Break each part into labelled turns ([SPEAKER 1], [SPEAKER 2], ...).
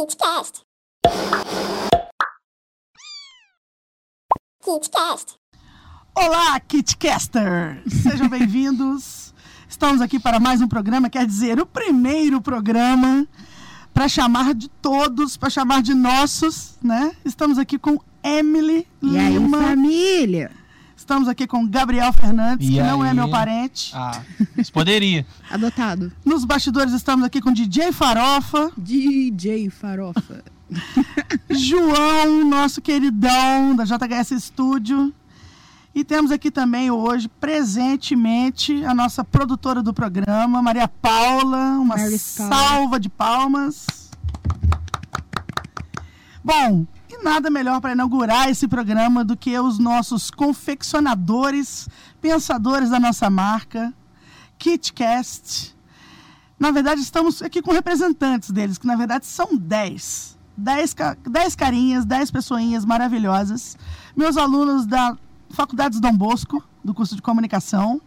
[SPEAKER 1] KidsCast. KidsCast.
[SPEAKER 2] Olá, KitCaster! Sejam bem-vindos. Estamos aqui para mais um programa, quer dizer, o primeiro programa para chamar de todos, para chamar de nossos, né? Estamos aqui com Emily
[SPEAKER 3] E aí,
[SPEAKER 2] Lima.
[SPEAKER 3] família?
[SPEAKER 2] Estamos aqui com Gabriel Fernandes,
[SPEAKER 4] E
[SPEAKER 2] que não é
[SPEAKER 4] aí?
[SPEAKER 2] meu parente.
[SPEAKER 4] Ah, isso poderia.
[SPEAKER 3] Adotado.
[SPEAKER 2] Nos bastidores estamos aqui com DJ Farofa,
[SPEAKER 3] DJ Farofa.
[SPEAKER 2] João, nosso queridão da JHS Studio. E temos aqui também hoje, presentemente, a nossa produtora do programa, Maria Paula. Uma
[SPEAKER 3] Mary Paula.
[SPEAKER 2] salva de palmas. Bom, nada melhor para inaugurar esse programa do que os nossos confeccionadores, pensadores da nossa marca, KitCast. Na verdade, estamos aqui com representantes deles, que na verdade são 10. 10, ca- 10 carinhas, 10 pessoinhas maravilhosas. Meus alunos da Faculdade de Dom Bosco, do curso de comunicação.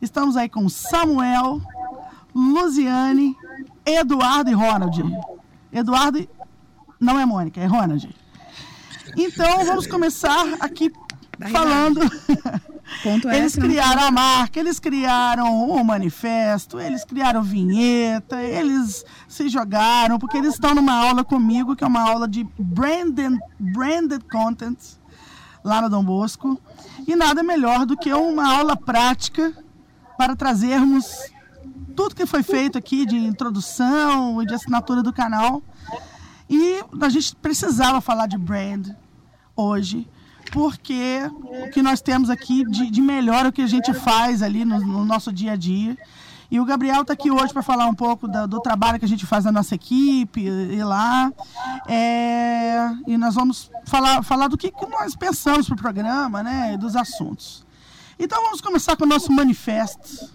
[SPEAKER 2] Estamos aí com Samuel, Luziane, Eduardo e Ronald. Eduardo não é Mônica, é Ronald. Então, vamos começar aqui
[SPEAKER 3] Da
[SPEAKER 2] falando. Eles criaram a marca, eles criaram o manifesto, eles criaram vinheta, eles se jogaram, porque eles estão numa aula comigo, que é uma aula de branded, branded content, lá no Dom Bosco. E nada melhor do que uma aula prática para trazermos tudo que foi feito aqui de introdução e de assinatura do canal. E a gente precisava falar de brand hoje, porque o que nós temos aqui de, de melhor o que a gente faz ali no, no nosso dia a dia. E o Gabriel está aqui hoje para falar um pouco da- do trabalho que a gente faz na nossa equipe e, lá. É, e nós vamos falar, falar do que, que nós pensamos para o programa, né? Dos assuntos. Então vamos começar com o nosso manifesto.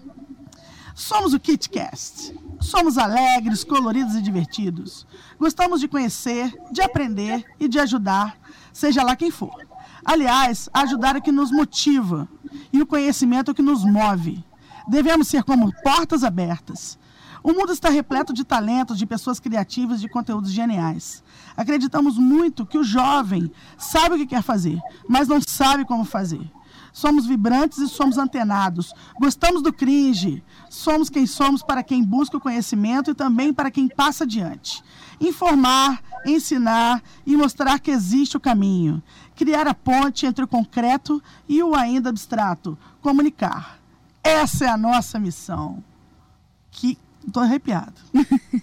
[SPEAKER 2] Somos o KitCast. Somos alegres, coloridos e divertidos. Gostamos de conhecer, de aprender e de ajudar, seja lá quem for. Aliás, ajudar é que nos motiva e o conhecimento é que nos move. Devemos ser como portas abertas. O mundo está repleto de talentos, de pessoas criativas, de conteúdos geniais. Acreditamos muito que o jovem sabe o que quer fazer, mas não sabe como fazer. Somos vibrantes e somos antenados. Gostamos do cringe. Somos quem somos para quem busca o conhecimento e também para quem passa adiante. Informar, ensinar e mostrar que existe o caminho. Criar a ponte entre o concreto e o ainda abstrato. Comunicar. Essa é a nossa missão. Que estou arrepiado.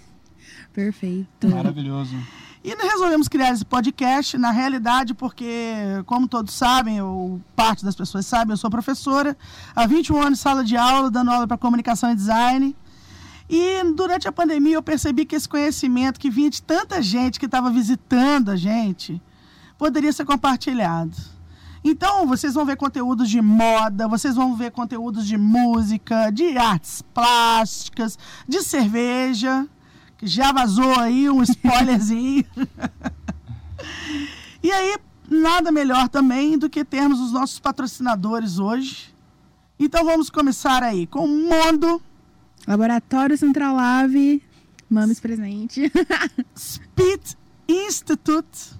[SPEAKER 3] Perfeito.
[SPEAKER 4] Maravilhoso.
[SPEAKER 2] E resolvemos criar esse podcast, na realidade, porque, como todos sabem, ou parte das pessoas sabem, eu sou professora, há 21 anos sala de aula, dando aula para comunicação e design. E durante a pandemia eu percebi que esse conhecimento que vinha de tanta gente que estava visitando a gente, poderia ser compartilhado. Então, vocês vão ver conteúdos de moda, vocês vão ver conteúdos de música, de artes plásticas, de cerveja, que já vazou aí um spoilerzinho. e aí, nada melhor também do que termos os nossos patrocinadores hoje. Então, vamos começar aí com o Mondo,
[SPEAKER 3] Laboratório Central Ave. Mames presente.
[SPEAKER 2] Speed Institute,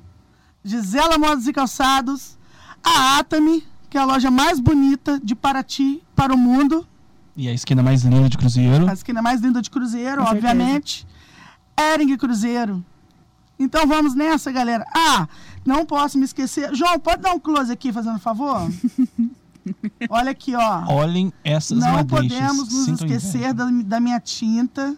[SPEAKER 2] Gisela Modas e Calçados, a Atami, que é a loja mais bonita de Paraty para o mundo,
[SPEAKER 4] E a esquina mais linda de Cruzeiro.
[SPEAKER 2] a esquina mais linda de Cruzeiro,
[SPEAKER 3] Com certeza.
[SPEAKER 2] Ering Cruzeiro. Então vamos nessa, galera. Ah, não posso me esquecer. João, pode dar um close aqui, fazendo favor? Olha aqui, ó.
[SPEAKER 4] Olhem essas
[SPEAKER 2] Não
[SPEAKER 4] madeixas.
[SPEAKER 2] podemos nos
[SPEAKER 4] Sinto
[SPEAKER 2] esquecer da, da minha tinta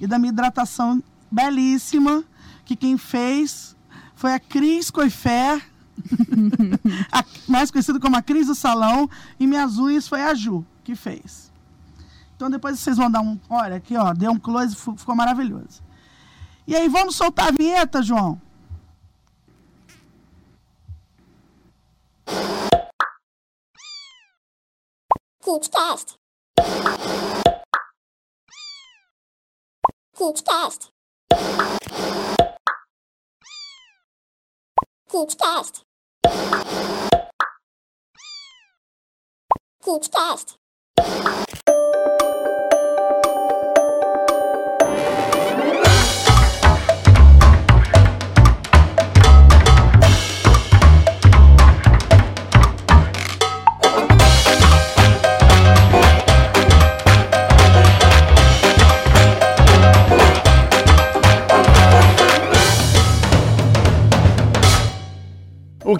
[SPEAKER 2] e da minha hidratação belíssima, que quem fez foi a Cris Coifer, a- mais conhecida como a Cris do Salão, e minhas unhas foi a Ju que fez. Então depois vocês vão dar um. Olha aqui, ó, deu um close, ficou maravilhoso. E aí, vamos soltar a vinheta, João?
[SPEAKER 1] KidsCast. KidsCast. KidsCast. KidsCast.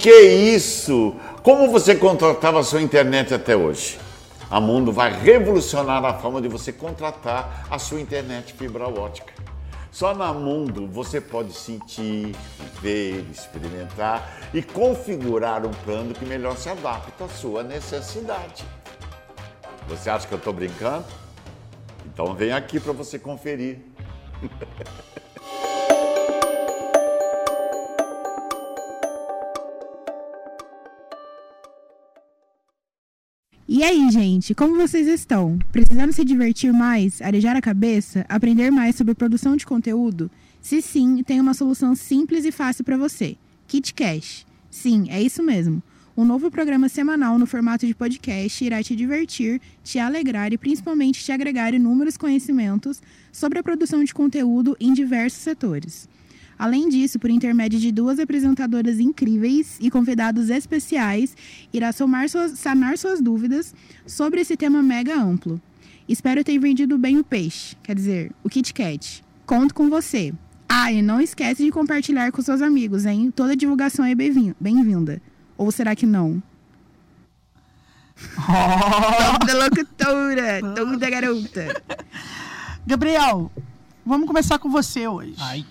[SPEAKER 5] Que isso? Como você contratava a sua internet até hoje? A Mundo vai revolucionar a forma de você contratar a sua internet fibra ótica. Só na Mundo você pode sentir, ver, experimentar e configurar um plano que melhor se adapta à sua necessidade. Você acha que eu estou brincando? Então vem aqui para você conferir.
[SPEAKER 3] E aí, gente, como vocês estão? Precisando se divertir mais, arejar a cabeça, aprender mais sobre produção de conteúdo? Se sim, tem uma solução simples e fácil para você: KitCast. Sim, é isso mesmo. Um novo programa semanal no formato de podcast irá te divertir, te alegrar e principalmente te agregar inúmeros conhecimentos sobre a produção de conteúdo em diversos setores. Além disso, por intermédio de duas apresentadoras incríveis e convidados especiais, irá somar suas, sanar suas dúvidas sobre esse tema mega amplo. Espero ter vendido bem o peixe, quer dizer, o Kit Kat. Conto com você. Ah, e não esquece de compartilhar com seus amigos, hein? Toda divulgação é bem-vin- bem-vinda. Ou será que não? Toda locutora, toda garota.
[SPEAKER 2] Gabriel, vamos começar com você hoje.
[SPEAKER 4] Ai,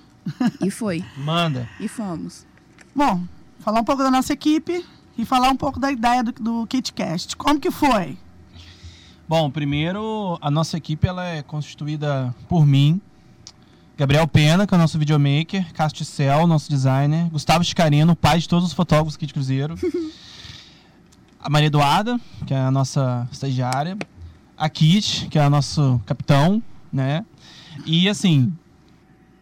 [SPEAKER 3] E foi,
[SPEAKER 4] manda.
[SPEAKER 3] e fomos.
[SPEAKER 2] Bom, falar um pouco da nossa equipe e falar um pouco da ideia do, do KitCast. Como que foi?
[SPEAKER 4] Bom, primeiro, a nossa equipe ela é constituída por mim, Gabriel Pena, que é o nosso videomaker, Casticel, nosso designer, Gustavo Chicarino, pai de todos os fotógrafos aqui de Cruzeiro, a Maria Eduarda, que é a nossa estagiária, a Kit, que é o nosso capitão, né? E assim,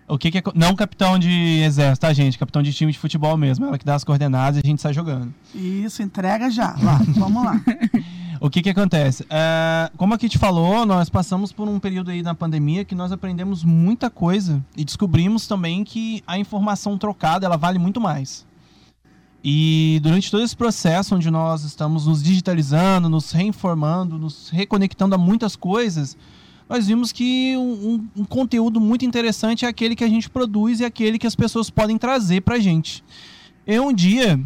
[SPEAKER 4] o que, que é. Não capitão de exército, tá, gente? Capitão de time de futebol mesmo. Ela que dá as coordenadas e a gente sai jogando.
[SPEAKER 2] Isso, entrega já. Lá, vamos lá.
[SPEAKER 4] O que que acontece? É, como a Kit falou, nós passamos por um período aí na pandemia que nós aprendemos muita coisa e descobrimos também que a informação trocada ela vale muito mais. E durante todo esse processo onde nós estamos nos digitalizando, nos reinformando, nos reconectando a muitas coisas, nós vimos que um, um- conteúdo muito interessante é aquele que a gente produz e aquele que as pessoas podem trazer pra gente. Eu um dia,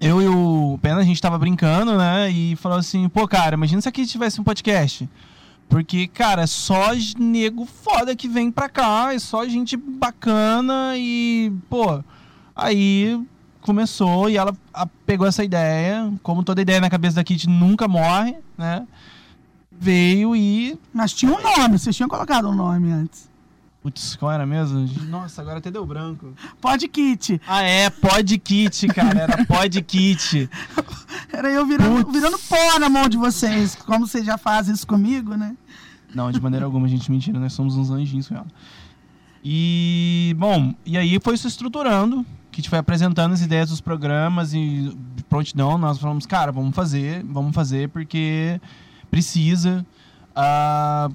[SPEAKER 4] eu e o Pena, a gente tava brincando, né? E falou assim, pô, cara, imagina se aqui tivesse um podcast. Porque, cara, é só nego foda que vem pra cá, é só gente bacana e, pô, aí começou e ela pegou essa ideia, como toda ideia na cabeça da Kit nunca morre, né? Veio e.
[SPEAKER 2] Mas tinha um nome, vocês tinham colocado um nome antes.
[SPEAKER 4] Putz, qual era mesmo? Nossa, agora até deu branco.
[SPEAKER 2] Pode Kit.
[SPEAKER 4] Ah, é, Pod Kit, cara. Era Pod Kit.
[SPEAKER 2] Era eu virando,
[SPEAKER 4] Putz.
[SPEAKER 2] virando pó na mão de vocês. Como vocês já fazem isso comigo, né?
[SPEAKER 4] Não, de maneira alguma, gente, mentira, nós somos uns anjinhos com ela. E, bom, e aí foi se estruturando, que a gente foi apresentando as ideias dos programas e prontidão nós falamos, cara, vamos fazer, vamos fazer porque precisa. Ah,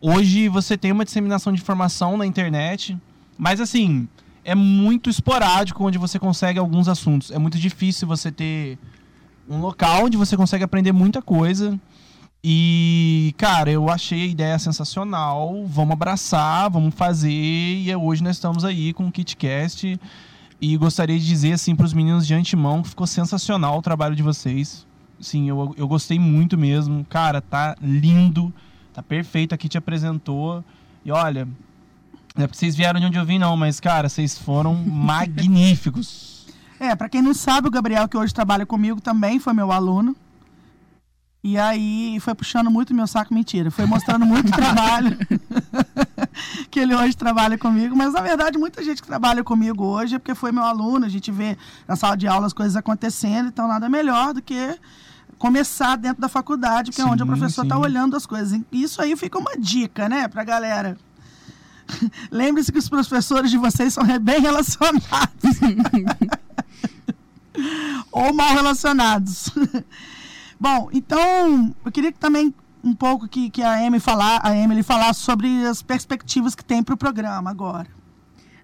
[SPEAKER 4] hoje você tem uma disseminação de informação na internet, mas assim, é muito esporádico onde você consegue alguns assuntos. É muito difícil você ter um local onde você consegue aprender muita coisa. E, cara, eu achei a ideia sensacional. Vamos abraçar, vamos fazer. E é hoje nós estamos aí com o KitCast. E gostaria de dizer, assim, para os meninos de antemão que ficou sensacional o trabalho de vocês. Sim, eu, eu gostei muito mesmo. Cara, tá lindo. Tá perfeito. Aqui te apresentou. E olha, não é porque vocês vieram de onde eu vim, não, mas, cara, vocês foram magníficos.
[SPEAKER 2] É, pra quem não sabe, o Gabriel, que hoje trabalha comigo, também foi meu aluno. E aí foi puxando muito meu saco, mentira. Foi mostrando muito trabalho que ele hoje trabalha comigo. Mas na verdade, muita gente que trabalha comigo hoje é porque foi meu aluno. A gente vê na sala de aula as coisas acontecendo, então nada melhor do que começar dentro da faculdade, que é onde o
[SPEAKER 4] Sim,
[SPEAKER 2] professor está
[SPEAKER 4] sim.
[SPEAKER 2] olhando as coisas. E Isso aí fica uma dica, né, pra galera. Lembre-se que os professores de vocês são bem relacionados. ou mal relacionados. Bom, então eu queria que também um pouco que, que a Emily falar, a Emily falasse sobre as perspectivas que tem para o programa agora.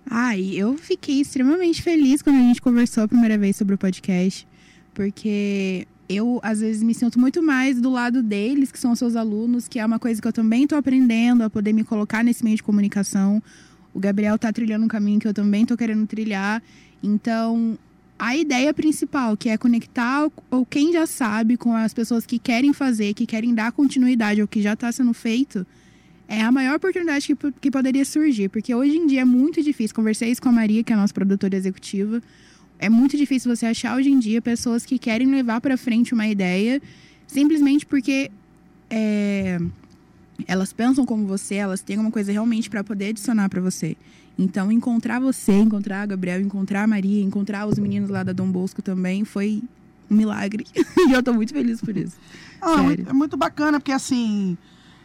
[SPEAKER 3] Ai, eu fiquei extremamente feliz quando a gente conversou a primeira vez sobre o podcast, porque eu às vezes me sinto muito mais do lado deles, que são seus alunos, que é uma coisa que eu também estou aprendendo a poder me colocar nesse meio de comunicação. O Gabriel tá trilhando um caminho que eu também tô querendo trilhar. Então, a ideia principal, que é conectar ou quem já sabe com as pessoas que querem fazer, que querem dar continuidade ao que já está sendo feito, é a maior oportunidade que, que poderia surgir. Porque hoje em dia é muito difícil. Conversei isso com a Maria, que é a nossa produtora executiva. É muito difícil você achar hoje em dia pessoas que querem levar para frente uma ideia simplesmente porque é, elas pensam como você, elas têm uma coisa realmente para poder adicionar para você. Então, encontrar você, encontrar a Gabriel, encontrar a Maria, encontrar os meninos lá da Dom Bosco também foi um milagre. e eu tô muito feliz por isso.
[SPEAKER 2] Ah, é muito, é muito bacana, porque assim,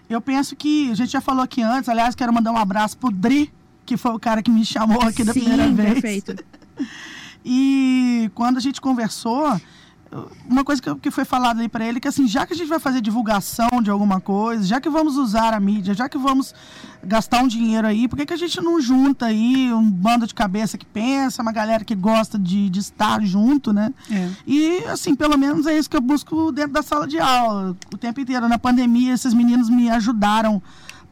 [SPEAKER 2] eu penso que, a gente já falou aqui antes, aliás, quero mandar um abraço pro Dri, que foi o cara que me chamou aqui da
[SPEAKER 3] Sim,
[SPEAKER 2] primeira vez.
[SPEAKER 3] perfeito.
[SPEAKER 2] E quando a gente conversou, uma coisa que, que foi falada ali para ele que assim, já que a gente vai fazer divulgação de alguma coisa, já que vamos usar a mídia, já que vamos gastar um dinheiro aí, por que, que a gente não junta aí um bando de cabeça que pensa, uma galera que gosta de, de estar junto, né?
[SPEAKER 3] É.
[SPEAKER 2] E assim, pelo menos é isso que eu busco dentro da sala de aula, o tempo inteiro. Na pandemia, esses meninos me ajudaram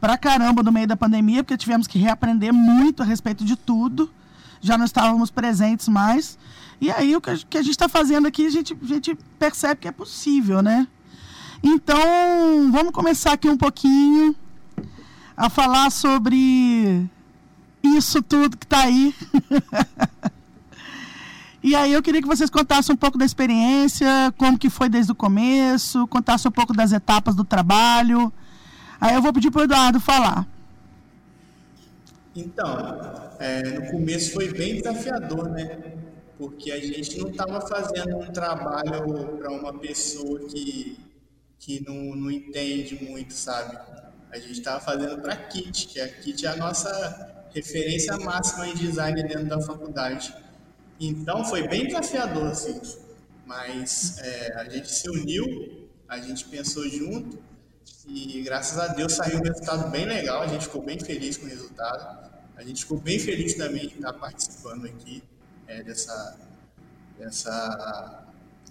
[SPEAKER 2] pra caramba no meio da pandemia, porque tivemos que reaprender muito a respeito de tudo. Já não estávamos presentes mais. E aí o que a, gente está fazendo aqui, a gente, a gente percebe que é possível, né? Então, vamos começar aqui um pouquinho a falar sobre isso tudo que está aí. e aí eu queria que vocês contassem um pouco da experiência, como que foi desde o começo, contassem um pouco das etapas do trabalho. Aí eu vou pedir para o Eduardo falar.
[SPEAKER 6] Então, é, no começo foi bem desafiador, né? Porque a gente não estava fazendo um trabalho para uma pessoa que, que não, não entende muito, sabe? A gente estava fazendo para a KIT, que a KIT é a nossa referência máxima em design dentro da faculdade. Então foi bem desafiador, assim. Mas é, a gente se uniu, a gente pensou junto e graças a Deus saiu um resultado bem legal. A gente ficou bem feliz com o resultado. A gente ficou bem feliz também de estar participando aqui é, dessa, dessa,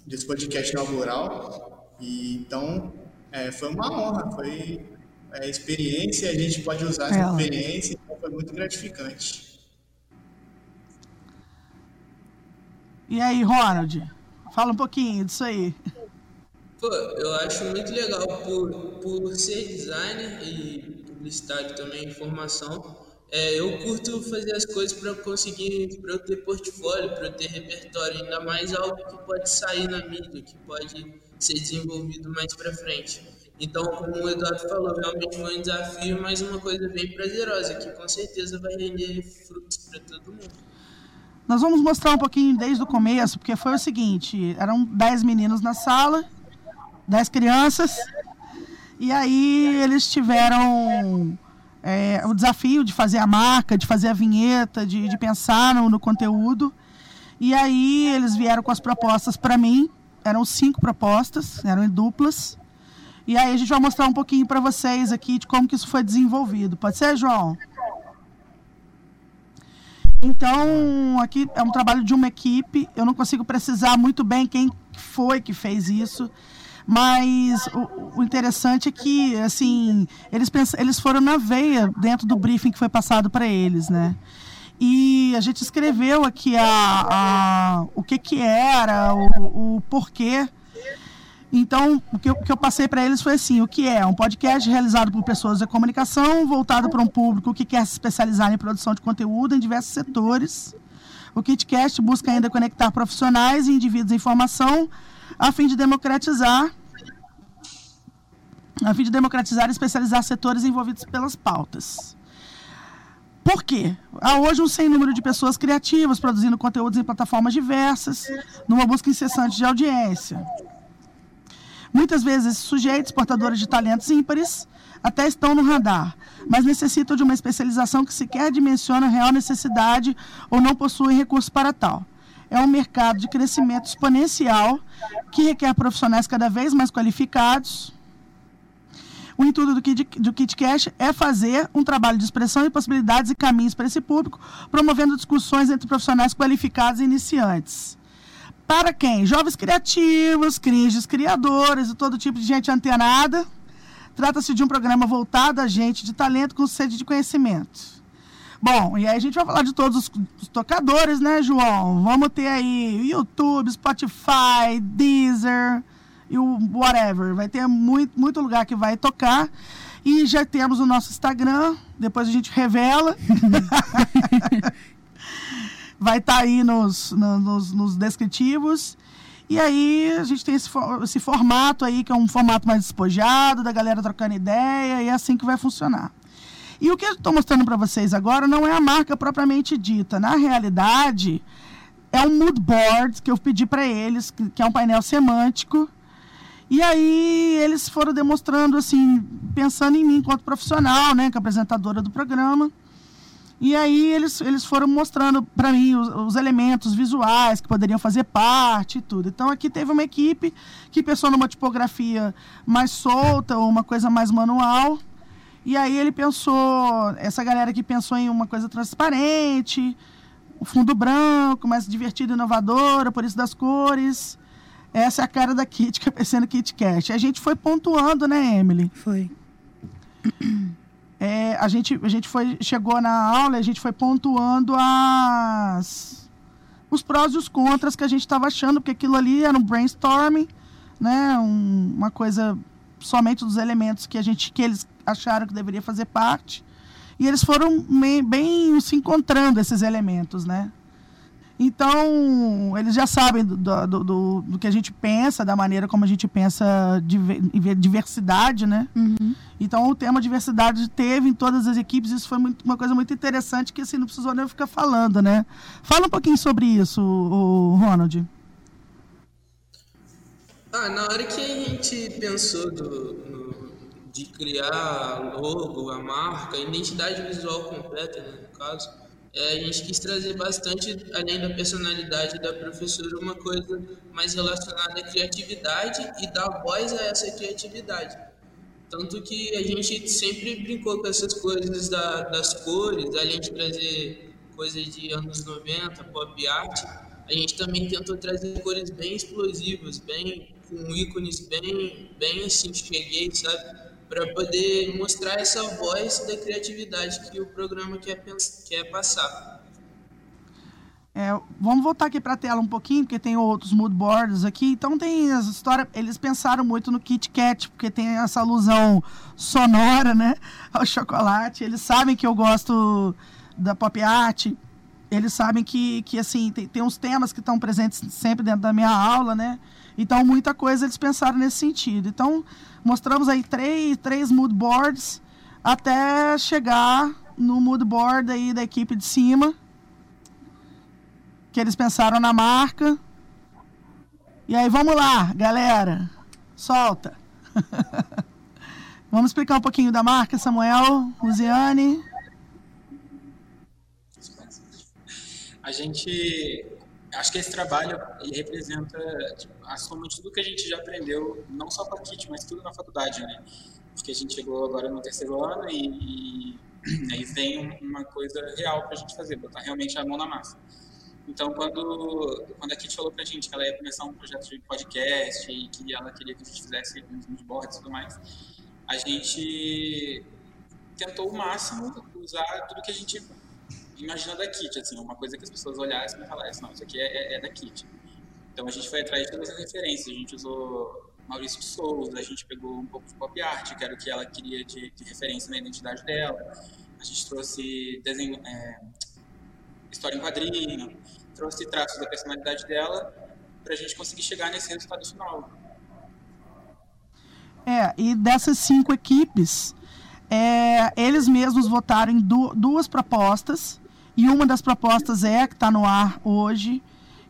[SPEAKER 6] desse podcast inaugural. E, então, é, foi uma honra, foi é, experiência, a gente pode usar essa
[SPEAKER 2] É.
[SPEAKER 6] experiência, então foi muito gratificante.
[SPEAKER 2] E aí, Ronald? Fala um pouquinho disso aí.
[SPEAKER 7] Pô, eu acho muito legal por, por ser designer e publicitário também, informação. É, eu curto fazer as coisas para conseguir, para eu ter portfólio, para eu ter repertório, ainda mais algo que pode sair na mídia, que pode ser desenvolvido mais para frente. Então, como o Eduardo falou, realmente foi um desafio, mas uma coisa bem prazerosa, que com certeza vai render frutos para todo mundo.
[SPEAKER 2] Nós vamos mostrar um pouquinho desde o começo, porque foi o seguinte: eram 10 meninos na sala, 10 crianças, e aí eles tiveram é, o desafio de fazer a marca, de fazer a vinheta, de, de pensar no, no conteúdo. E aí eles vieram com as propostas para mim, eram cinco propostas, eram em duplas. E aí a gente vai mostrar um pouquinho para vocês aqui de como que isso foi desenvolvido. Pode ser, João? Então, aqui é um trabalho de uma equipe. Eu não consigo precisar muito bem quem foi que fez isso. Mas o, o interessante é que, assim, eles, pens- eles foram na veia dentro do briefing que foi passado para eles, né? E a gente escreveu aqui a, a- o que que era, o, o porquê. Então, o que eu, o que eu passei para eles foi assim: o que é? Um podcast realizado por pessoas da comunicação, voltado para um público que quer se especializar em produção de conteúdo em diversos setores. O KitCast busca ainda conectar profissionais e indivíduos em formação a fim de democratizar a fim de democratizar e especializar setores envolvidos pelas pautas. Por quê? Há hoje um sem número de pessoas criativas produzindo conteúdos em plataformas diversas, numa busca incessante de audiência. Muitas vezes, sujeitos, portadores de talentos ímpares, até estão no radar, mas necessitam de uma especialização que sequer dimensiona a real necessidade ou não possuem recursos para tal. É um mercado de crescimento exponencial que requer profissionais cada vez mais qualificados. O intuito do, Kid, do KitCast é fazer um trabalho de expressão e possibilidades e caminhos para esse público, promovendo discussões entre profissionais qualificados e iniciantes. Para quem? Jovens criativos, cringes criadores e todo tipo de gente antenada. Trata-se de um programa voltado a gente de talento com sede de conhecimento. Bom, e aí a gente vai falar de todos os, os tocadores, né, João? Vamos ter aí YouTube, Spotify, Deezer e o whatever. Vai ter muito, muito lugar que vai tocar. E já temos o nosso Instagram, depois a gente revela. vai estar tá aí nos, no, nos, nos descritivos. E aí a gente tem esse, esse formato aí, que é um formato mais despojado, da galera trocando ideia, e é assim que vai funcionar. E o que eu estou mostrando para vocês agora não é a marca propriamente dita. Na realidade, é um mood board que eu pedi para eles, que, é um painel semântico. E aí eles foram demonstrando, assim, pensando em mim enquanto profissional, né, que apresentadora do programa. E aí eles, eles foram mostrando para mim os, os, elementos visuais que poderiam fazer parte e tudo. Então aqui teve uma equipe que pensou numa tipografia mais solta, ou uma coisa mais manual. E aí ele pensou, essa galera que pensou em uma coisa transparente, o fundo branco, mais divertido, inovadora, por isso das cores. Essa é a cara da Kit, que é sendo Kit Kat. A gente foi pontuando, né, Emily?
[SPEAKER 3] Foi.
[SPEAKER 2] É, a gente, a gente foi, chegou na aula, a gente foi pontuando as, os prós e os contras que a gente estava achando, porque aquilo ali era um brainstorming, né, um, uma coisa somente dos elementos que a gente que eles acharam que deveria fazer parte. E eles foram bem, bem se encontrando esses elementos, né? Então, eles já sabem do, do, do, do, que a gente pensa, da maneira como a gente pensa diversidade, né? Uhum. Então, o tema diversidade teve em todas as equipes, isso foi muito, uma coisa muito interessante que assim, não precisou nem ficar falando, né? Fala um pouquinho sobre isso, o Ronald.
[SPEAKER 7] Ah, na hora que a gente pensou do, no, de criar logo, a marca, a identidade visual completa, né, no caso, é, a gente quis trazer bastante, além da personalidade da professora, uma coisa mais relacionada à criatividade e dar voz a essa criatividade. Tanto que a gente sempre brincou com essas coisas da, das cores, além de trazer coisas de anos 90, pop art, a gente também tentou trazer cores bem explosivas, bem com ícones bem, bem assim, cheguei, sabe? Para poder mostrar essa voz da criatividade que o programa quer, quer passar.
[SPEAKER 2] É, vamos voltar aqui para a tela um pouquinho, porque tem outros mood boards aqui. Então tem as histórias. Eles pensaram muito no Kit Kat, porque tem essa alusão sonora, né? Ao chocolate. Eles sabem que eu gosto da pop art. Eles sabem que, que assim, tem, tem uns temas que estão presentes sempre dentro da minha aula, né? Então, muita coisa eles pensaram nesse sentido. Então, mostramos aí três, três mood boards até chegar no mood board aí da equipe de cima, que eles pensaram na marca. E aí, vamos lá, galera. Solta. vamos explicar um pouquinho da marca, Samuel, Luziane.
[SPEAKER 8] A gente acho que esse trabalho ele representa tipo, a soma de tudo que a gente já aprendeu, não só com a KIT, mas tudo na faculdade, né? Porque a gente chegou agora no terceiro ano e, e aí vem uma coisa real para a gente fazer, botar realmente a mão na massa. Então, quando, quando a Kit falou para a gente que ela ia começar um projeto de podcast e que ela queria que a gente fizesse uns boards e tudo mais, a gente tentou o máximo usar tudo que a gente imagina da Kit, assim, uma coisa que as pessoas olhassem e falassem, não, isso aqui é, é, é da Kit. Então a gente foi atrás de todas as referências, a gente usou Maurício de Souza, a gente pegou um pouco de pop art, que era o que ela queria de, de referência na identidade dela, a gente trouxe desenho, é, história em quadrinho, trouxe traços da personalidade dela para a gente conseguir chegar nesse resultado final.
[SPEAKER 2] É, e dessas cinco equipes, é, eles mesmos votaram em du duas propostas e uma das propostas é que está no ar hoje.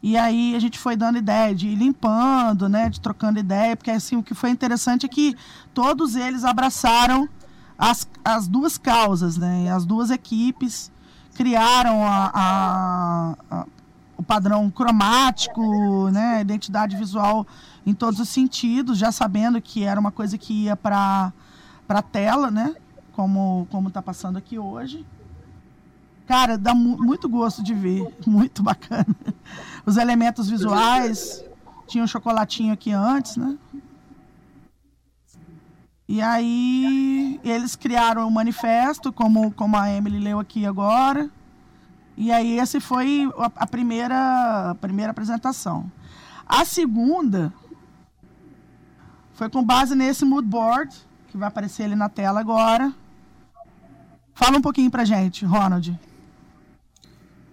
[SPEAKER 2] E aí a gente foi dando ideia de ir limpando, né, de trocando ideia, porque assim o que foi interessante é que todos eles abraçaram as, as duas causas, né, as duas equipes criaram a, a, a, o padrão cromático, né, identidade visual em todos os sentidos, já sabendo que era uma coisa que ia para para tela, né, como como está passando aqui hoje. Cara, dá mu muito gosto de ver. Muito bacana. Os elementos visuais. Tinha um chocolatinho aqui antes, né? E aí eles criaram o um manifesto, como, como a Emily leu aqui agora. E aí esse foi a, a primeira, a primeira apresentação. A segunda foi com base nesse mood board, que vai aparecer ali na tela agora. Fala um pouquinho pra gente, Ronald.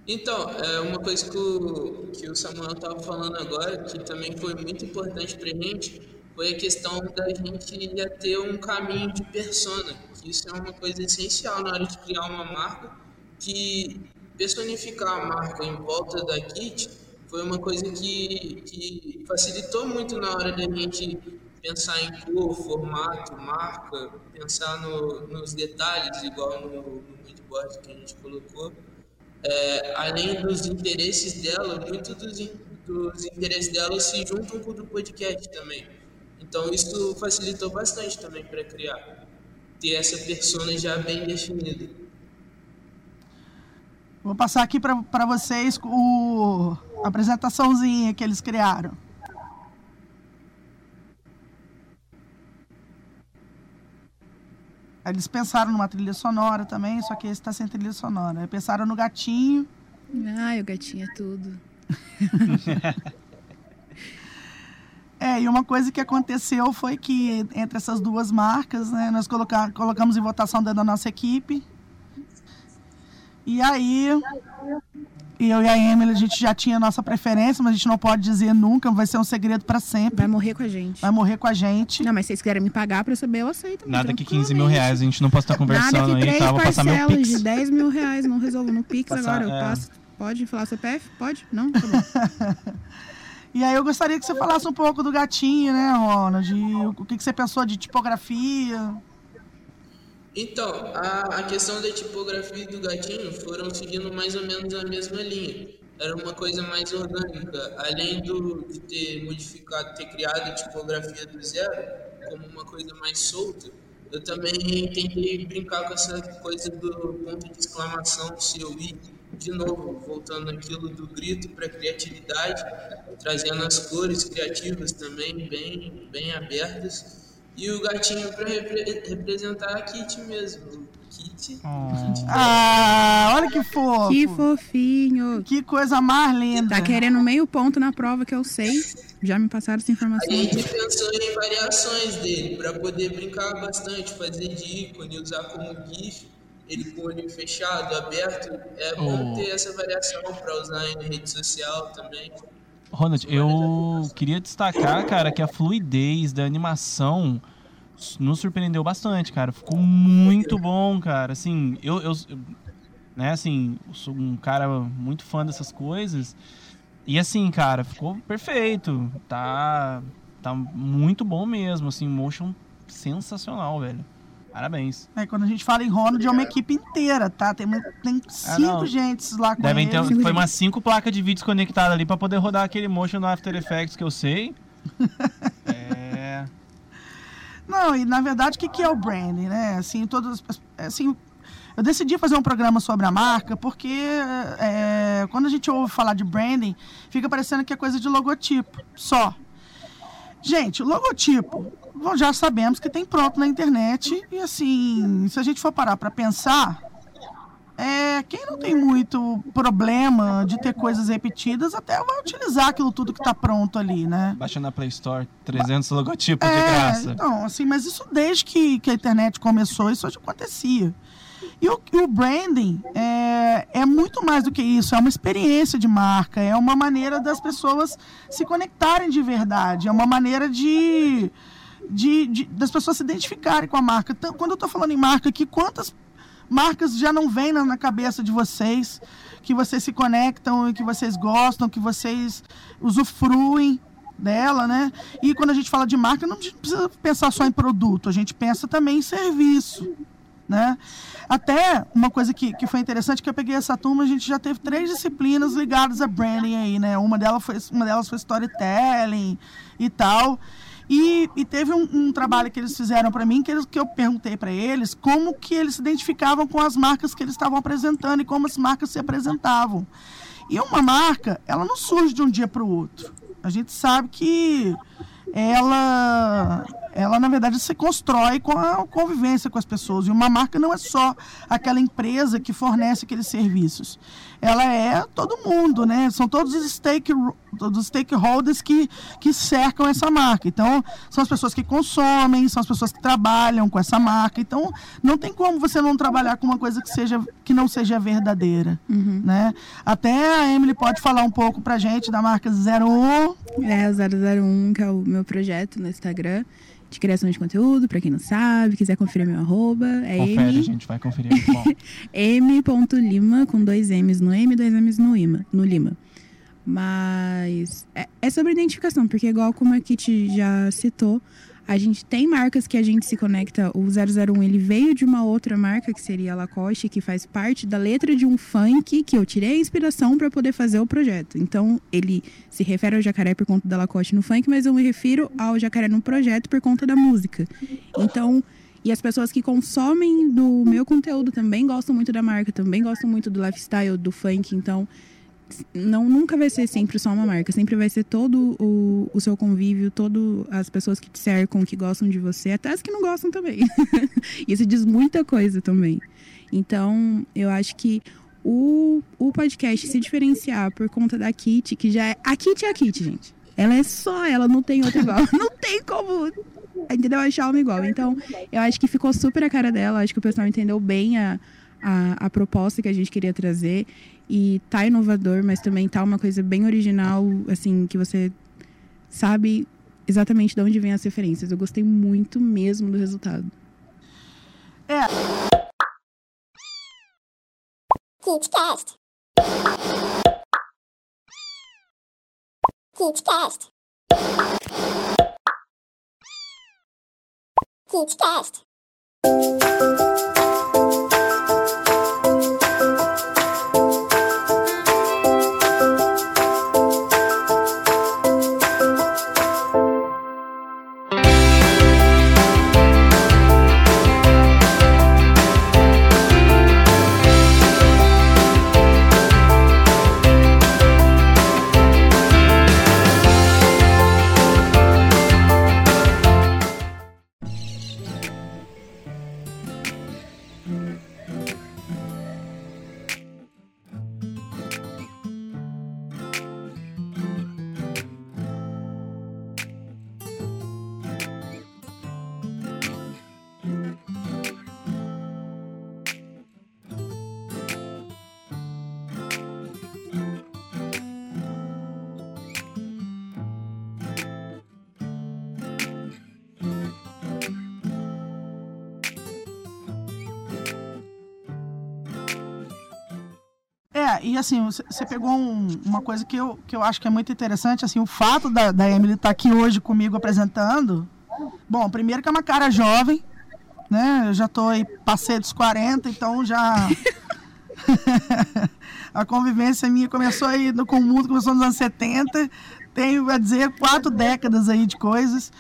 [SPEAKER 7] Então, é uma coisa que o, que o Samuel estava falando agora, que também foi muito importante para a gente, foi a questão da gente ter um caminho de persona. Isso é uma coisa essencial na hora de criar uma marca, que personificar a marca em volta da Kit foi uma coisa que, que facilitou muito na hora da gente pensar em cor, formato, marca, pensar no, nos detalhes, igual no, no moodboard que a gente colocou é, além dos interesses dela, muitos dos, dos interesses dela se juntam com o do podcast também. Então isso facilitou bastante também para criar, ter essa persona já bem definida.
[SPEAKER 2] Vou passar aqui para vocês o, a apresentaçãozinha que eles criaram. Eles pensaram numa trilha sonora também, só que esse está sem trilha sonora. Pensaram no gatinho.
[SPEAKER 3] Ai, o gatinho é tudo.
[SPEAKER 2] é, e uma coisa que aconteceu foi que entre essas duas marcas, né, nós colocar, colocamos em votação dentro da nossa equipe. E aí e eu e a Emily, a gente já tinha a nossa preferência, mas a gente não pode dizer nunca, vai ser um segredo para sempre.
[SPEAKER 3] Vai morrer com a gente.
[SPEAKER 2] Vai morrer com a gente.
[SPEAKER 3] Não, mas se vocês quiserem me pagar pra eu saber, eu aceito.
[SPEAKER 4] Nada que 15 mil reais, a gente não pode estar conversando
[SPEAKER 3] Nada que
[SPEAKER 4] aí,
[SPEAKER 3] três
[SPEAKER 4] tá? Vou passar meu
[SPEAKER 3] parcelas
[SPEAKER 4] pix.
[SPEAKER 3] de 10 mil reais, não resolvo no Pix
[SPEAKER 4] Passar,
[SPEAKER 3] agora, eu
[SPEAKER 4] é.
[SPEAKER 3] passo. Pode falar CPF? Pode? Não? Tá bom.
[SPEAKER 2] E aí eu gostaria que você falasse um pouco do gatinho, né, Ronald? E o que, que você pensou de tipografia?
[SPEAKER 7] Então, a, a questão da tipografia e do gatinho foram seguindo mais ou menos a mesma linha. Era uma coisa mais orgânica, além do, de ter modificado, ter criado a tipografia do zero, como uma coisa mais solta, eu também tentei brincar com essa coisa do ponto de exclamação, seu i, de novo, voltando aquilo do grito para criatividade, trazendo as cores criativas também bem, bem abertas. E o gatinho para repre representar a Kit mesmo. Kit. Kit
[SPEAKER 2] Ah, olha que fofo.
[SPEAKER 3] Que fofinho.
[SPEAKER 2] Que coisa mais linda.
[SPEAKER 3] Tá querendo meio ponto na prova que eu sei. Já me passaram essa informação.
[SPEAKER 7] A gente pensou em variações dele para poder brincar bastante, fazer de ícone, usar como GIF, ele com o olho fechado, aberto. É bom
[SPEAKER 4] Oh.
[SPEAKER 7] ter essa variação para usar em rede social também.
[SPEAKER 4] Ronald, eu queria destacar, cara, que a fluidez da animação nos surpreendeu bastante, cara. Ficou muito bom, cara. Assim, eu, eu né, assim, eu sou um cara muito fã dessas coisas. E assim, cara, ficou perfeito. Tá tá muito bom mesmo, assim, motion sensacional, velho. Parabéns.
[SPEAKER 2] É, quando a gente fala em Ronald, é uma equipe inteira, tá? Tem, uma- tem cinco
[SPEAKER 4] não.
[SPEAKER 2] gentes lá com
[SPEAKER 4] Devem ter, foi umas cinco placas de vídeos conectadas ali pra poder rodar aquele motion no After Effects que eu sei. É.
[SPEAKER 2] Não, e na verdade, o que, que é o branding, né? Assim, todas, assim, eu decidi fazer um programa sobre a marca porque é, quando a gente ouve falar de branding, fica parecendo que é coisa de logotipo, só. Gente, logotipo, já sabemos que tem pronto na internet e assim, se a gente for parar para pensar, é, quem não tem muito problema de ter coisas repetidas, até vai utilizar aquilo tudo que está pronto ali, né?
[SPEAKER 4] Baixa na Play Store 300 logotipos de
[SPEAKER 2] É,
[SPEAKER 4] graça.
[SPEAKER 2] Então, assim, mas isso desde que, que a internet começou, isso já acontecia. E o, o branding é, é muito mais do que isso, é uma experiência de marca, é uma maneira das pessoas se conectarem de verdade, é uma maneira de, de, de- das pessoas se identificarem com a marca. Então, quando eu estou falando em marca aqui, quantas marcas já não vêm na, na cabeça de vocês, que vocês se conectam e que vocês gostam, que vocês usufruem dela, né? E quando a gente fala de marca, não precisa pensar só em produto, a gente pensa também em serviço, né? Até uma coisa que, que foi interessante que eu peguei essa turma, a gente já teve três disciplinas ligadas a branding aí, né? Uma delas foi, uma delas foi storytelling e tal. E, e teve um, um trabalho que eles fizeram para mim, que, eles, que eu perguntei para eles como que eles se identificavam com as marcas que eles estavam apresentando e como as marcas se apresentavam. E uma marca, ela não surge de um dia para o outro. A gente sabe que ela ela na verdade se constrói com a convivência com as pessoas. E uma marca não é só aquela empresa que fornece aqueles serviços. Ela é todo mundo, né? São todos os, stake, todos os stakeholders que, que cercam essa marca. Então, são as pessoas que consomem, são as pessoas que trabalham com essa marca. Então, não tem como você não trabalhar com uma coisa que, seja, que não seja verdadeira. Né? Até a Emily pode falar um pouco pra gente da marca 01.
[SPEAKER 3] É o 001, que é o meu projeto no Instagram de criação de conteúdo, pra quem não sabe, quiser conferir meu arroba, é
[SPEAKER 4] Confere,
[SPEAKER 3] M,
[SPEAKER 4] gente, vai conferir. Bom,
[SPEAKER 3] m.lima, com dois M's no M e dois M's no, ima, no Lima. Mas é, é sobre identificação, porque igual como a Kitty já citou, a gente tem marcas que a gente se conecta. O 001 ele veio de uma outra marca, que seria a Lacoste, que faz parte da letra de um funk que eu tirei a inspiração para poder fazer o projeto. Então, ele se refere ao jacaré por conta da Lacoste no funk, mas eu me refiro ao jacaré no projeto por conta da música. Então, e as pessoas que consomem do meu conteúdo também gostam muito da marca, também gostam muito do lifestyle, do funk. Então, não nunca vai ser sempre só uma marca, sempre vai ser todo o, o seu convívio, todo as pessoas que te cercam, que gostam de você, até as que não gostam também. Isso diz muita coisa também. Então, eu acho que o, o podcast se diferenciar por conta da Kit, que já é. A Kit é a Kit, gente. Ela é só ela, não tem outra igual. não tem como. Entendeu? Achar uma igual. Então, eu acho que ficou super a cara dela. Acho que o pessoal entendeu bem a, a, a proposta que a gente queria trazer. E tá inovador, mas também tá uma coisa bem original, assim, que você sabe exatamente de onde vem as referências. Eu gostei muito mesmo do resultado.
[SPEAKER 2] É,
[SPEAKER 1] KidsCast. KidsCast. KidsCast.
[SPEAKER 2] E assim, você pegou um- uma coisa que eu, que eu acho que é muito interessante, assim, o fato da, da Emily estar aqui hoje comigo apresentando. Bom, primeiro que é uma cara jovem, né? Eu já tô aí, passei dos 40, então já. a convivência minha começou aí no, com o mundo, começou nos anos 70. Tenho a dizer quatro décadas aí de coisas.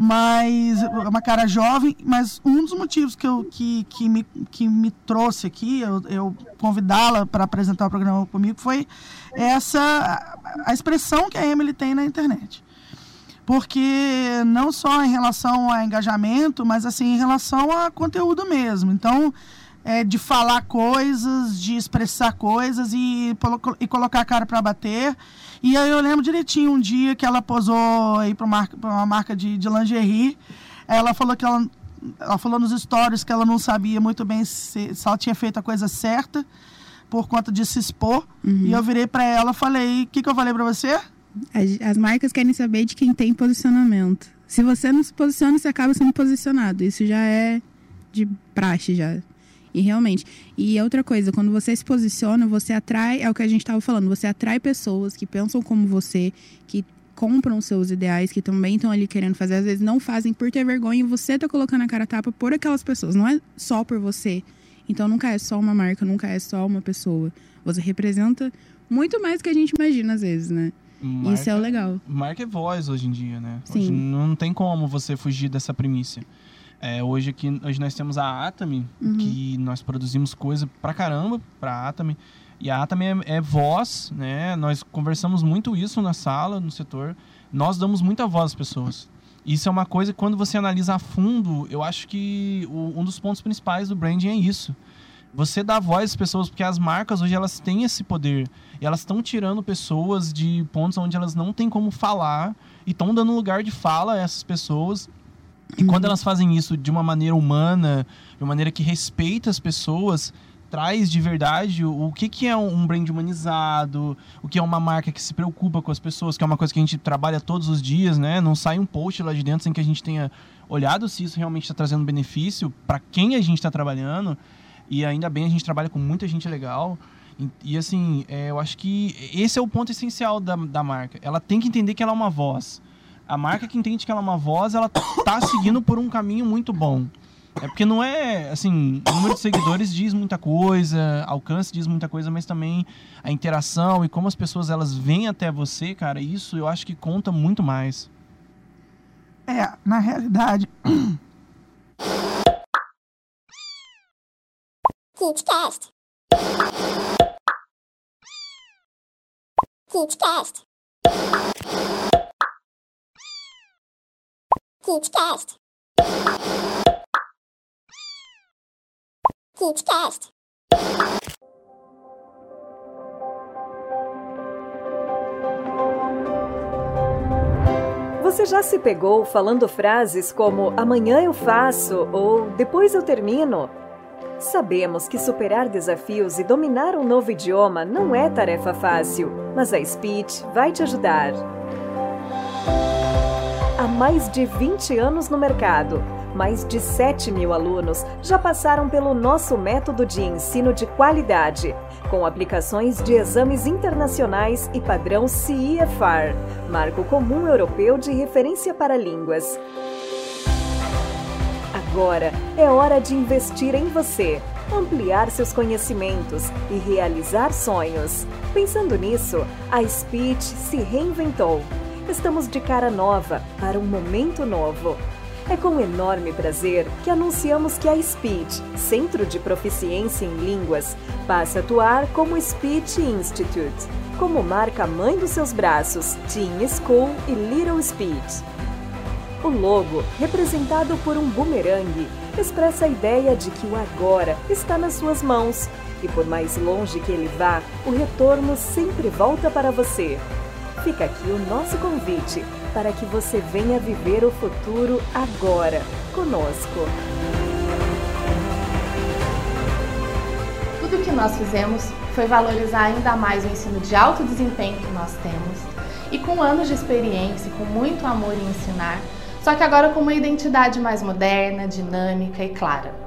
[SPEAKER 2] Mas é uma cara jovem, mas um dos motivos que, eu, que, que, me, que me trouxe aqui, eu, eu convidá-la para apresentar o programa comigo, foi essa a, expressão que a Emily tem na internet porque não só em relação a engajamento, mas assim em relação a conteúdo mesmo. Então, é de falar coisas, de expressar coisas e, e colocar a cara para bater. E aí eu lembro direitinho um dia que ela posou aí para uma marca de, de lingerie. Ela falou que ela, ela falou nos stories que ela não sabia muito bem se, se ela tinha feito a coisa certa por conta de se expor. E eu virei para ela e falei: O que, que eu falei para você?
[SPEAKER 3] As, as marcas querem saber de quem tem posicionamento. Se você não se posiciona, você acaba sendo posicionado. Isso já é de praxe já. E realmente. E outra coisa, quando você se posiciona, você atrai, é o que a gente estava falando, você atrai pessoas que pensam como você, que compram seus ideais, que também estão ali querendo fazer, às vezes não fazem por ter vergonha e você tá colocando a cara a tapa por aquelas pessoas, não é só por você. Então nunca é só uma marca, nunca é só uma pessoa. Você representa muito mais do que a gente imagina às vezes, né? Isso é o legal.
[SPEAKER 4] Marca é voz hoje em dia, né?
[SPEAKER 3] Sim.
[SPEAKER 4] Hoje não tem como você fugir dessa primícia. É, hoje aqui hoje nós temos a Atami,
[SPEAKER 3] Uhum.
[SPEAKER 4] que nós produzimos coisa pra caramba pra Atami. E a Atami é, é voz, né? Nós conversamos muito isso na sala, no setor. Nós damos muita voz às pessoas. Isso é uma coisa que quando você analisa a fundo, eu acho que o, um dos pontos principais do branding é isso. Você dá voz às pessoas, porque as marcas hoje elas têm esse poder. E elas estão tirando pessoas de pontos onde elas não têm como falar e estão dando lugar de fala a essas pessoas. E quando elas fazem isso de uma maneira humana, de uma maneira que respeita as pessoas, traz de verdade o, o que, que é um brand humanizado, o que é uma marca que se preocupa com as pessoas, que é uma coisa que a gente trabalha todos os dias, né? Não sai um post lá de dentro sem que a gente tenha olhado se isso realmente está trazendo benefício para quem a gente está trabalhando. E ainda bem a gente trabalha com muita gente legal. E, e assim, é, eu acho que esse é o ponto essencial da, da marca. Ela tem que entender que ela é uma voz. A marca que entende que ela é uma voz, ela tá seguindo por um caminho muito bom. É porque não é, assim, o número de seguidores diz muita coisa, alcance diz muita coisa, mas também a interação e como as pessoas elas vêm até você, cara, isso eu acho que conta muito mais.
[SPEAKER 2] É, na realidade.
[SPEAKER 1] KidsCast. KidsCast. KidsCast. KidsCast.
[SPEAKER 9] Você já se pegou falando frases como amanhã eu faço ou depois eu termino? Sabemos que superar desafios e dominar um novo idioma não é tarefa fácil, mas a Speech vai te ajudar. Há mais de 20 anos no mercado, mais de 7 mil alunos já passaram pelo nosso método de ensino de qualidade, com aplicações de exames internacionais e padrão CIFAR, Marco Comum Europeu de Referência para Línguas. Agora é hora de investir em você, ampliar seus conhecimentos e realizar sonhos. Pensando nisso, a Speech se reinventou. Estamos de cara nova para um momento novo. É com enorme prazer que anunciamos que a Speech, Centro de Proficiência em Línguas, passa a atuar como Speech Institute, como marca mãe dos seus braços, Teen School e Little Speech. O logo, representado por um bumerangue, expressa a ideia de que o agora está nas suas mãos e, por mais longe que ele vá, o retorno sempre volta para você. Fica aqui o nosso convite para que você venha viver o futuro agora, conosco.
[SPEAKER 10] Tudo que nós fizemos foi valorizar ainda mais o ensino de alto desempenho que nós temos e com anos de experiência com muito amor em ensinar, só que agora com uma identidade mais moderna, dinâmica e clara.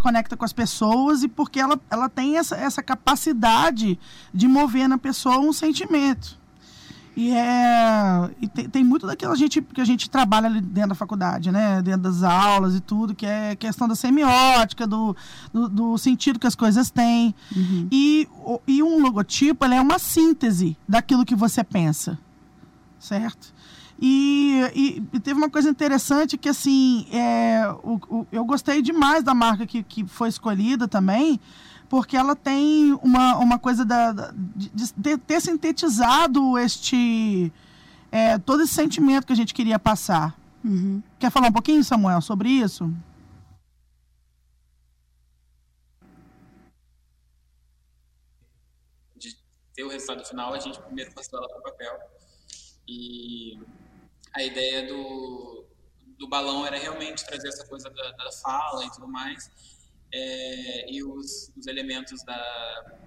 [SPEAKER 2] Conecta com as pessoas e porque ela, ela tem essa, essa capacidade de mover na pessoa um sentimento. E, é, e tem, tem muito daquilo a gente, que a gente trabalha ali dentro da faculdade, né? Dentro das aulas e tudo, que é questão da semiótica, do, do, do sentido que as coisas têm. E, o- e um logotipo é uma síntese daquilo que você pensa. Certo? E, e- e teve uma coisa interessante que, assim, é, o- o- eu gostei demais da marca que, que foi escolhida também, porque ela tem uma, uma coisa da, da- de, de ter- sintetizado este é, todo esse sentimento que a gente queria passar. Quer falar um pouquinho, Samuel, sobre isso?
[SPEAKER 8] de ter o resultado final, a gente primeiro passou ela para o papel. E a ideia do, do balão era realmente trazer essa coisa da, da fala e tudo mais. É, e os, os elementos da,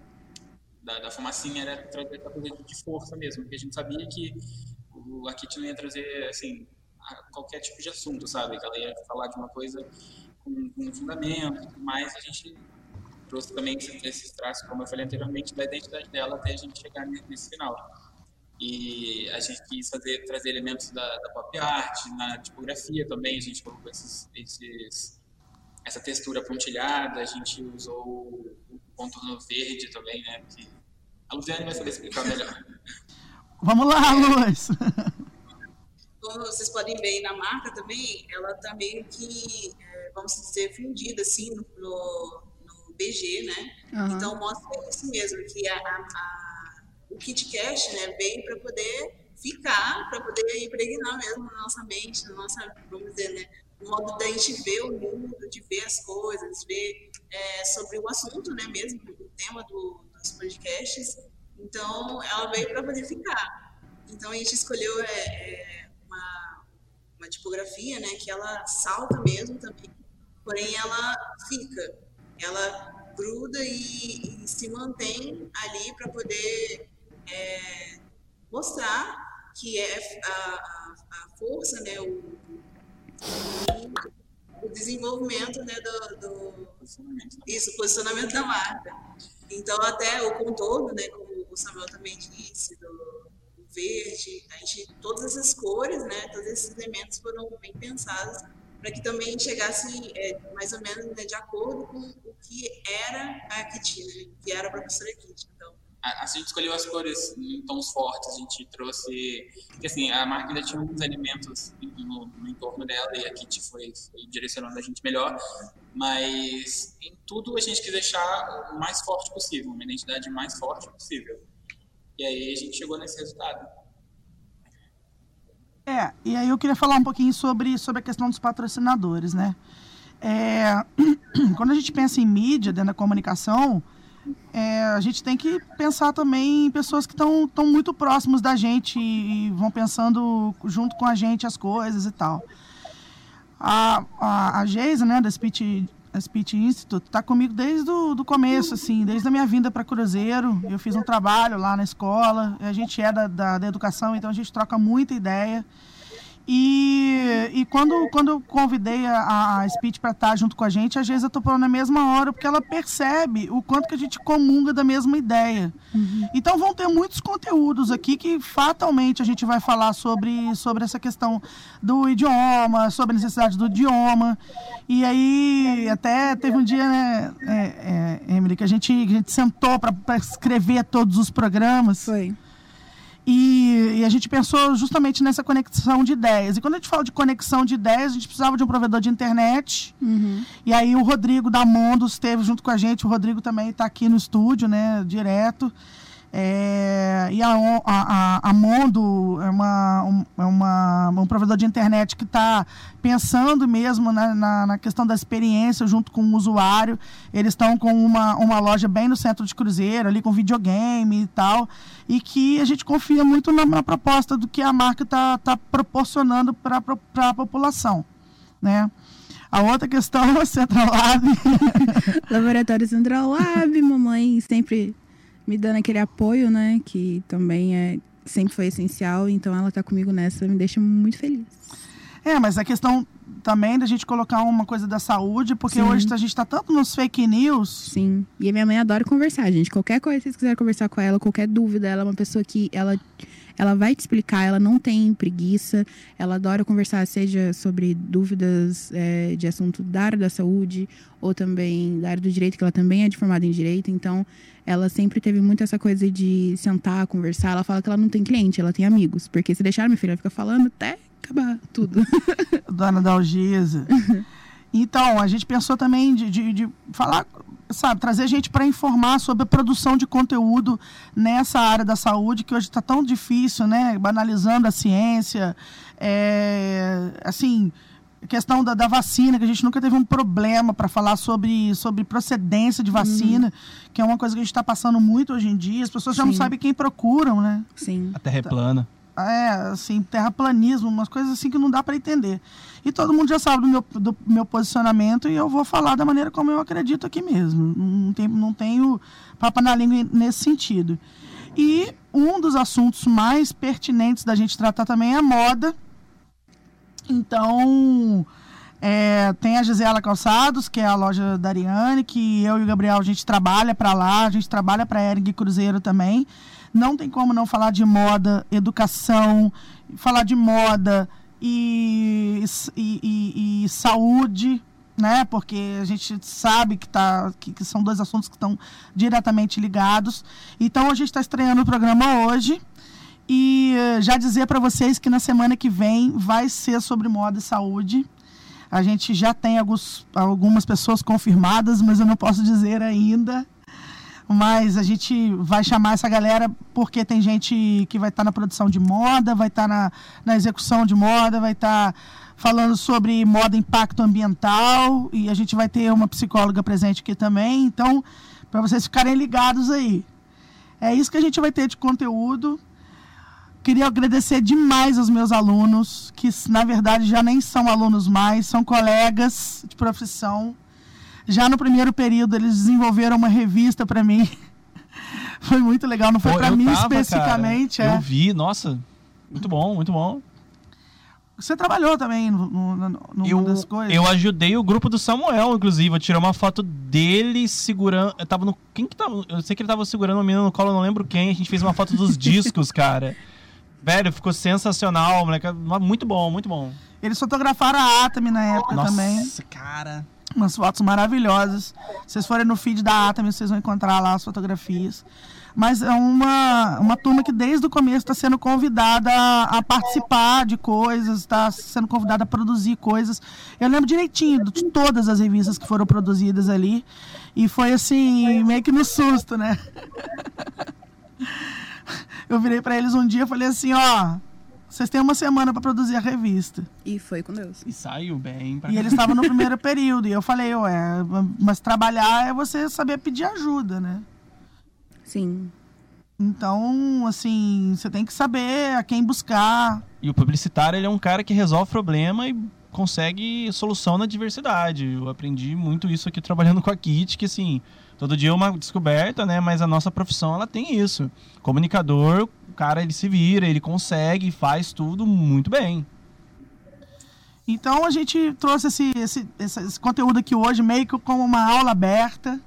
[SPEAKER 8] da, da fumacinha era trazer essa coisa de força mesmo, porque a gente sabia que o, a Kit não ia trazer, assim, qualquer tipo de assunto, sabe? Que ela ia falar de uma coisa com, com fundamento, mas a gente trouxe também esses, esses traços, como eu falei anteriormente, da identidade dela até a gente chegar nesse final. E a gente quis fazer, trazer elementos da, da pop art, na tipografia também, a gente colocou esses, esses, essa textura pontilhada, a gente usou o contorno verde também, né? Que a Luciane vai saber explicar melhor.
[SPEAKER 2] Vamos lá, Luz!
[SPEAKER 11] Como vocês podem ver aí na marca também, ela tá meio que, é, vamos dizer, fundida assim no, no, BG, né?
[SPEAKER 3] Aham.
[SPEAKER 11] Então mostra isso mesmo, que a, a, a, o KitKat né, veio para poder ficar, para poder impregnar mesmo na nossa mente, na nossa, vamos dizer, né? No modo da gente ver o mundo, de ver as coisas, ver é, sobre o assunto, né, mesmo, o tema do, dos podcasts. Então, ela veio para poder ficar. Então, a gente escolheu é, é, uma, uma tipografia, né, que ela salta mesmo também, porém ela fica, ela gruda e, e se mantém ali para poder é, mostrar que é a, a, força, né, o, o desenvolvimento né, do, do isso, posicionamento da marca. Então até o contorno, né, como o Samuel também disse, do, verde, a gente, todas essas cores, né, todos esses elementos foram bem pensados para que também chegasse é, mais ou menos né, de acordo com o que era a Kitty, né, que era a professora Kitty. Então,
[SPEAKER 8] a, a gente escolheu as cores em tons fortes, a gente trouxe. Porque assim, a marca ainda tinha alguns elementos no, no entorno dela e a Kitty foi, foi direcionando a gente melhor, mas em tudo a gente quis deixar o mais forte possível, uma identidade mais forte possível. E aí a gente chegou nesse resultado.
[SPEAKER 2] É, e aí eu queria falar um pouquinho sobre, sobre a questão dos patrocinadores, né? É, quando a gente pensa em mídia dentro da comunicação, é, a gente tem que pensar também em pessoas que estão muito próximos da gente e vão pensando junto com a gente as coisas e tal. A, a, a Geisa, né, da Speech, a Speech Institute, está comigo desde o do começo, assim, desde a minha vinda para Cruzeiro. Eu fiz um trabalho lá na escola, a gente é da, da, da educação, então a gente troca muita ideia. E, e quando, quando eu convidei a, a Speech para estar junto com a gente, a Geisa topou na mesma hora, porque ela percebe o quanto que a gente comunga da mesma ideia. Então vão ter muitos conteúdos aqui que fatalmente a gente vai falar sobre, sobre essa questão do idioma, sobre a necessidade do idioma. E aí até teve um dia, né, é, é, Emily, que a gente, que a gente sentou para escrever todos os programas.
[SPEAKER 3] Foi.
[SPEAKER 2] E, e, a gente pensou justamente nessa conexão de ideias. E quando a gente fala de conexão de ideias, a gente precisava de um provedor de internet.
[SPEAKER 3] Uhum.
[SPEAKER 2] E aí o Rodrigo da Mondo esteve junto com a gente. O Rodrigo também está aqui no estúdio, né, direto. É, e a, a, a, Mondo é, uma, um, é uma, um provedor de internet que está pensando mesmo na, na, na, questão da experiência junto com o usuário. Eles estão com uma, uma loja bem no centro de Cruzeiro, ali com videogame e tal. E que a gente confia muito na, na proposta do que a marca está tá proporcionando para a população. Né? A outra questão é o Central Lab.
[SPEAKER 3] Laboratório Central Lab, mamãe sempre me dando aquele apoio, né? Que também é, sempre foi essencial. Então ela tá comigo nessa, me deixa muito feliz.
[SPEAKER 2] É, mas a questão também da gente colocar uma coisa da saúde, porque
[SPEAKER 3] Sim.
[SPEAKER 2] hoje a gente tá tanto nos fake news.
[SPEAKER 3] Sim. E a minha mãe adora conversar, gente. Qualquer coisa que vocês quiserem conversar com ela, qualquer dúvida, ela é uma pessoa que ela ela vai te explicar, ela não tem preguiça, ela adora conversar, seja sobre dúvidas é, de assunto da área da saúde ou também da área do direito, que ela também é de formada em direito, então ela sempre teve muito essa coisa de sentar, conversar. Ela fala que ela não tem cliente, ela tem amigos, porque se deixar minha filha fica falando até acabar tudo.
[SPEAKER 2] Dona Dalgisa. Então, a gente pensou também de, de, de falar, sabe, trazer gente para informar sobre a produção de conteúdo nessa área da saúde, que hoje está tão difícil, né? Banalizando a ciência. É, assim, questão da, da, vacina, que a gente nunca teve um problema para falar sobre, sobre procedência de vacina, uhum. que é uma coisa que a gente está passando muito hoje em dia. As pessoas já
[SPEAKER 3] Sim.
[SPEAKER 2] não sabem quem procuram, né?
[SPEAKER 3] Sim.
[SPEAKER 4] A terra é plana.
[SPEAKER 2] É, assim, terraplanismo, umas coisas assim que não dá para entender. E todo mundo já sabe do meu, do meu posicionamento e eu vou falar da maneira como eu acredito aqui mesmo. Não, tem, não tenho papo na língua nesse sentido. E um dos assuntos mais pertinentes da gente tratar também é a moda. Então, é, tem a Gisela Calçados, que é a loja da Ariane, que eu e o Gabriel a gente trabalha para lá, a gente trabalha para Ering Cruzeiro também. Não tem como não falar de moda, educação, falar de moda e, e, e, e saúde, né? Porque a gente sabe que, tá, que, que são dois assuntos que estão diretamente ligados. Então a gente está estreando o programa hoje. E eh, já dizer para vocês que na semana que vem vai ser sobre moda e saúde. A gente já tem alguns, algumas pessoas confirmadas, mas eu não posso dizer ainda. Mas a gente vai chamar essa galera porque tem gente que vai estar tá na produção de moda, vai estar tá na, na execução de moda, vai estar tá falando sobre moda impacto ambiental e a gente vai ter uma psicóloga presente aqui também. Então, para vocês ficarem ligados aí. É isso que a gente vai ter de conteúdo. Queria agradecer demais aos meus alunos, que na verdade já nem são alunos mais, são colegas de profissão. Já no primeiro período eles desenvolveram uma revista para mim. foi muito legal, não foi para mim tava, especificamente.
[SPEAKER 4] É. Eu vi, nossa, muito bom, muito bom.
[SPEAKER 2] Você trabalhou também no, no, no
[SPEAKER 4] eu,
[SPEAKER 2] das coisas?
[SPEAKER 4] Eu ajudei o grupo do Samuel, inclusive. Eu tirei uma foto dele segurando. Eu tava no. Quem que tava. Eu sei que ele tava segurando uma menina no colo, eu não lembro quem. A gente fez uma foto dos discos, cara. Velho, ficou sensacional, moleque. Muito bom, muito bom.
[SPEAKER 2] Eles fotografaram a Atami na época
[SPEAKER 4] Nossa,
[SPEAKER 2] também.
[SPEAKER 4] Nossa, cara.
[SPEAKER 2] Umas fotos maravilhosas. Se vocês forem no feed da Atami, vocês vão encontrar lá as fotografias. Mas é uma, uma turma que desde o começo está sendo convidada a, a, participar de coisas, está sendo convidada a produzir coisas. Eu lembro direitinho de todas as revistas que foram produzidas ali. E foi assim, meio que no susto, né? eu virei para eles um dia e falei assim, ó, vocês têm uma semana para produzir a revista.
[SPEAKER 3] E foi com Deus.
[SPEAKER 4] E saiu bem.
[SPEAKER 2] E eles estavam no primeiro período. E eu falei, ué, mas trabalhar é você saber pedir ajuda, né?
[SPEAKER 3] Sim.
[SPEAKER 2] Então, assim, você tem que saber a quem buscar.
[SPEAKER 4] E o publicitário, ele é um cara que resolve problema e consegue solução na diversidade. Eu aprendi muito isso aqui trabalhando com a Kit, que assim, todo dia é uma descoberta, né? Mas a nossa profissão ela tem isso. Comunicador, o cara ele se vira, ele consegue, faz tudo muito bem.
[SPEAKER 2] Então a gente trouxe esse, esse, esse, esse conteúdo aqui hoje meio que como uma aula aberta.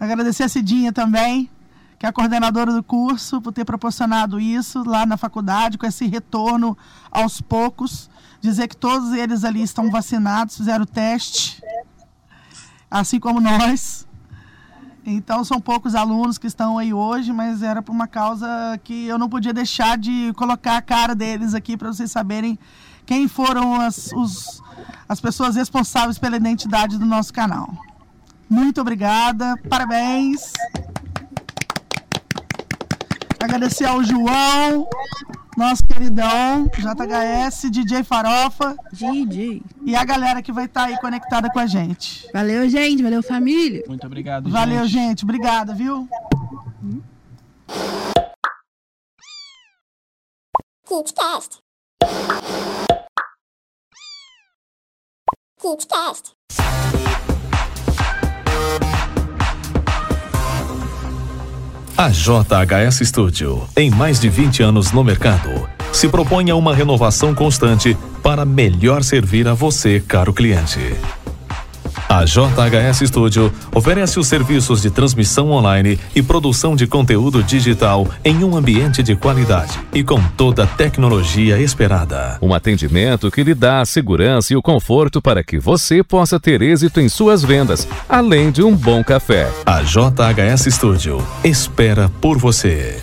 [SPEAKER 2] Agradecer a Cidinha também, que é a coordenadora do curso, por ter proporcionado isso lá na faculdade, com esse retorno aos poucos. Dizer que todos eles ali estão vacinados, fizeram o teste, assim como nós. Então são poucos alunos que estão aí hoje, mas era por uma causa que eu não podia deixar de colocar a cara deles aqui para vocês saberem quem foram as, os, as pessoas responsáveis pela identidade do nosso canal. Muito obrigada, parabéns. Agradecer ao João, nosso queridão, JHS, DJ Farofa.
[SPEAKER 3] DJ.
[SPEAKER 2] E a galera que vai estar tá aí conectada com a gente.
[SPEAKER 3] Valeu, gente. Valeu, família.
[SPEAKER 4] Muito obrigado,
[SPEAKER 2] Valeu,
[SPEAKER 4] gente.
[SPEAKER 2] gente. Obrigada, viu?
[SPEAKER 1] KidsCast. KidsCast.
[SPEAKER 12] A JHS Studio, em mais de 20 anos no mercado, se propõe a uma renovação constante para melhor servir a você, caro cliente. A JHS Studio oferece os serviços de transmissão online e produção de conteúdo digital em um ambiente de qualidade e com toda a tecnologia esperada. Um atendimento que lhe dá a segurança e o conforto para que você possa ter êxito em suas vendas, além de um bom café. A JHS Studio espera por você.